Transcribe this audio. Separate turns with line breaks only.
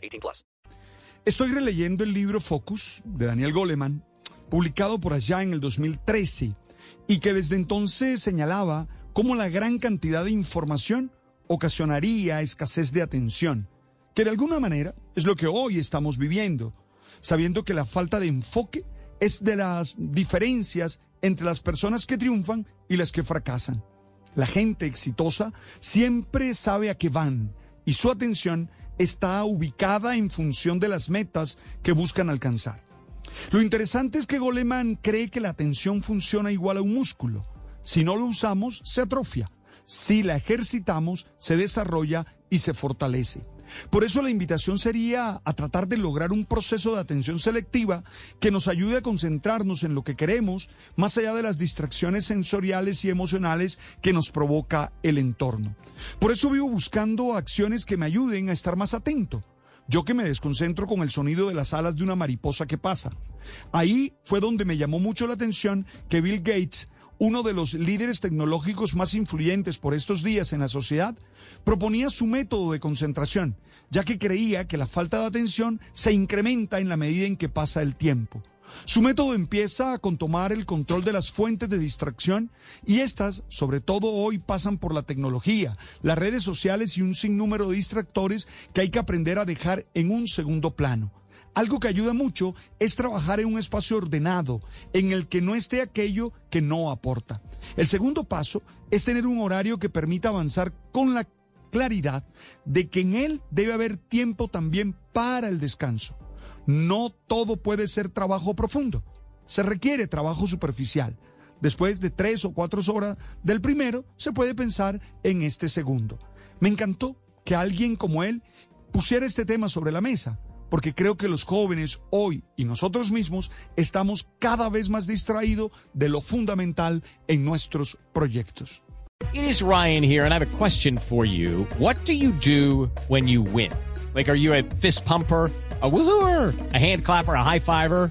18 plus.
Estoy releyendo el libro Focus de Daniel Goleman, publicado por allá en el 2013, y que desde entonces señalaba cómo la gran cantidad de información ocasionaría escasez de atención, que de alguna manera es lo que hoy estamos viviendo, sabiendo que la falta de enfoque es de las diferencias entre las personas que triunfan y las que fracasan. La gente exitosa siempre sabe a qué van y su atención está ubicada en función de las metas que buscan alcanzar. Lo interesante es que Goleman cree que la atención funciona igual a un músculo. Si no lo usamos, se atrofia. Si la ejercitamos, se desarrolla y se fortalece. Por eso la invitación sería a tratar de lograr un proceso de atención selectiva que nos ayude a concentrarnos en lo que queremos, más allá de las distracciones sensoriales y emocionales que nos provoca el entorno. Por eso vivo buscando acciones que me ayuden a estar más atento. Yo que me desconcentro con el sonido de las alas de una mariposa que pasa. Ahí fue donde me llamó mucho la atención que Bill Gates uno de los líderes tecnológicos más influyentes por estos días en la sociedad, proponía su método de concentración, ya que creía que la falta de atención se incrementa en la medida en que pasa el tiempo. Su método empieza con tomar el control de las fuentes de distracción y estas, sobre todo hoy, pasan por la tecnología, las redes sociales y un sinnúmero de distractores que hay que aprender a dejar en un segundo plano. Algo que ayuda mucho es trabajar en un espacio ordenado, en el que no esté aquello que no aporta. El segundo paso es tener un horario que permita avanzar con la claridad de que en él debe haber tiempo también para el descanso. No todo puede ser trabajo profundo. Se requiere trabajo superficial. Después de tres o cuatro horas del primero, se puede pensar en este segundo. Me encantó que alguien como él pusiera este tema sobre la mesa porque creo que los jóvenes hoy y nosotros mismos estamos cada vez más distraídos de lo fundamental en nuestros proyectos.
It is Ryan here, and I have a question for you. What do you do when you win? Like, are you a fist pumper? a woohooer, a hand clapper, a high fiver.